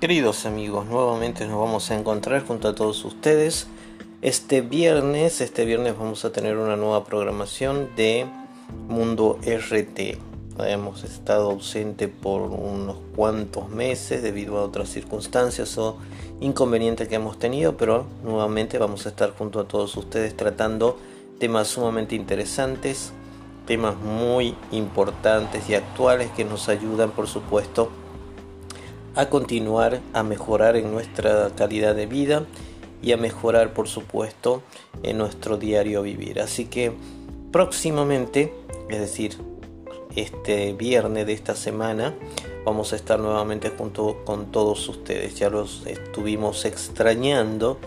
Queridos amigos, nuevamente nos vamos a encontrar junto a todos ustedes. Este viernes, este viernes vamos a tener una nueva programación de Mundo RT. Hemos estado ausente por unos cuantos meses debido a otras circunstancias o inconvenientes que hemos tenido, pero nuevamente vamos a estar junto a todos ustedes tratando temas sumamente interesantes, temas muy importantes y actuales que nos ayudan, por supuesto, a continuar a mejorar en nuestra calidad de vida y a mejorar por supuesto en nuestro diario vivir. Así que próximamente, es decir, este viernes de esta semana, vamos a estar nuevamente junto con todos ustedes. Ya los estuvimos extrañando,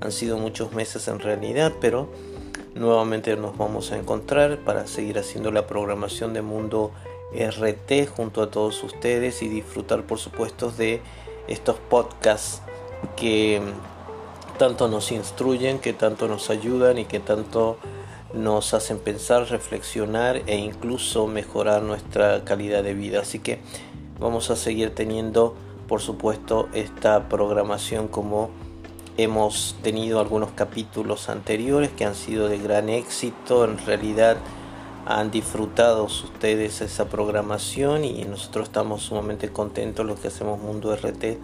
han sido muchos meses en realidad, pero nuevamente nos vamos a encontrar para seguir haciendo la programación de Mundo RT junto a todos ustedes y disfrutar por supuesto de estos podcasts que tanto nos instruyen, que tanto nos ayudan y que tanto nos hacen pensar, reflexionar e incluso mejorar nuestra calidad de vida. Así que vamos a seguir teniendo por supuesto esta programación como hemos tenido algunos capítulos anteriores que han sido de gran éxito en realidad han disfrutado ustedes esa programación y nosotros estamos sumamente contentos los que hacemos Mundo RT,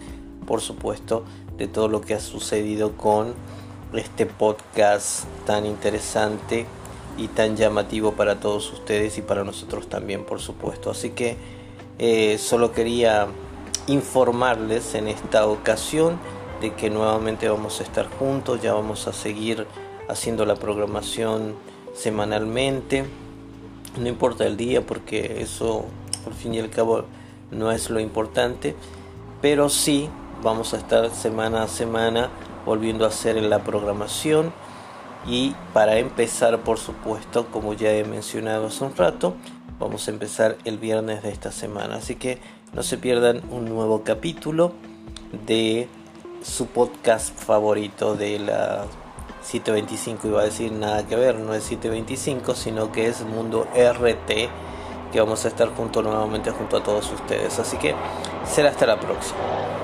por supuesto, de todo lo que ha sucedido con este podcast tan interesante y tan llamativo para todos ustedes y para nosotros también, por supuesto. Así que eh, solo quería informarles en esta ocasión de que nuevamente vamos a estar juntos, ya vamos a seguir haciendo la programación semanalmente no importa el día porque eso al fin y al cabo no es lo importante, pero sí vamos a estar semana a semana volviendo a hacer la programación. Y para empezar por supuesto como ya he mencionado hace un rato vamos a empezar el viernes de esta semana. Así que no se pierdan un nuevo capítulo de su podcast favorito de la 725 iba a decir nada que ver, no es 725, sino que es Mundo RT, que vamos a estar junto nuevamente junto a todos ustedes. Así que será hasta la próxima.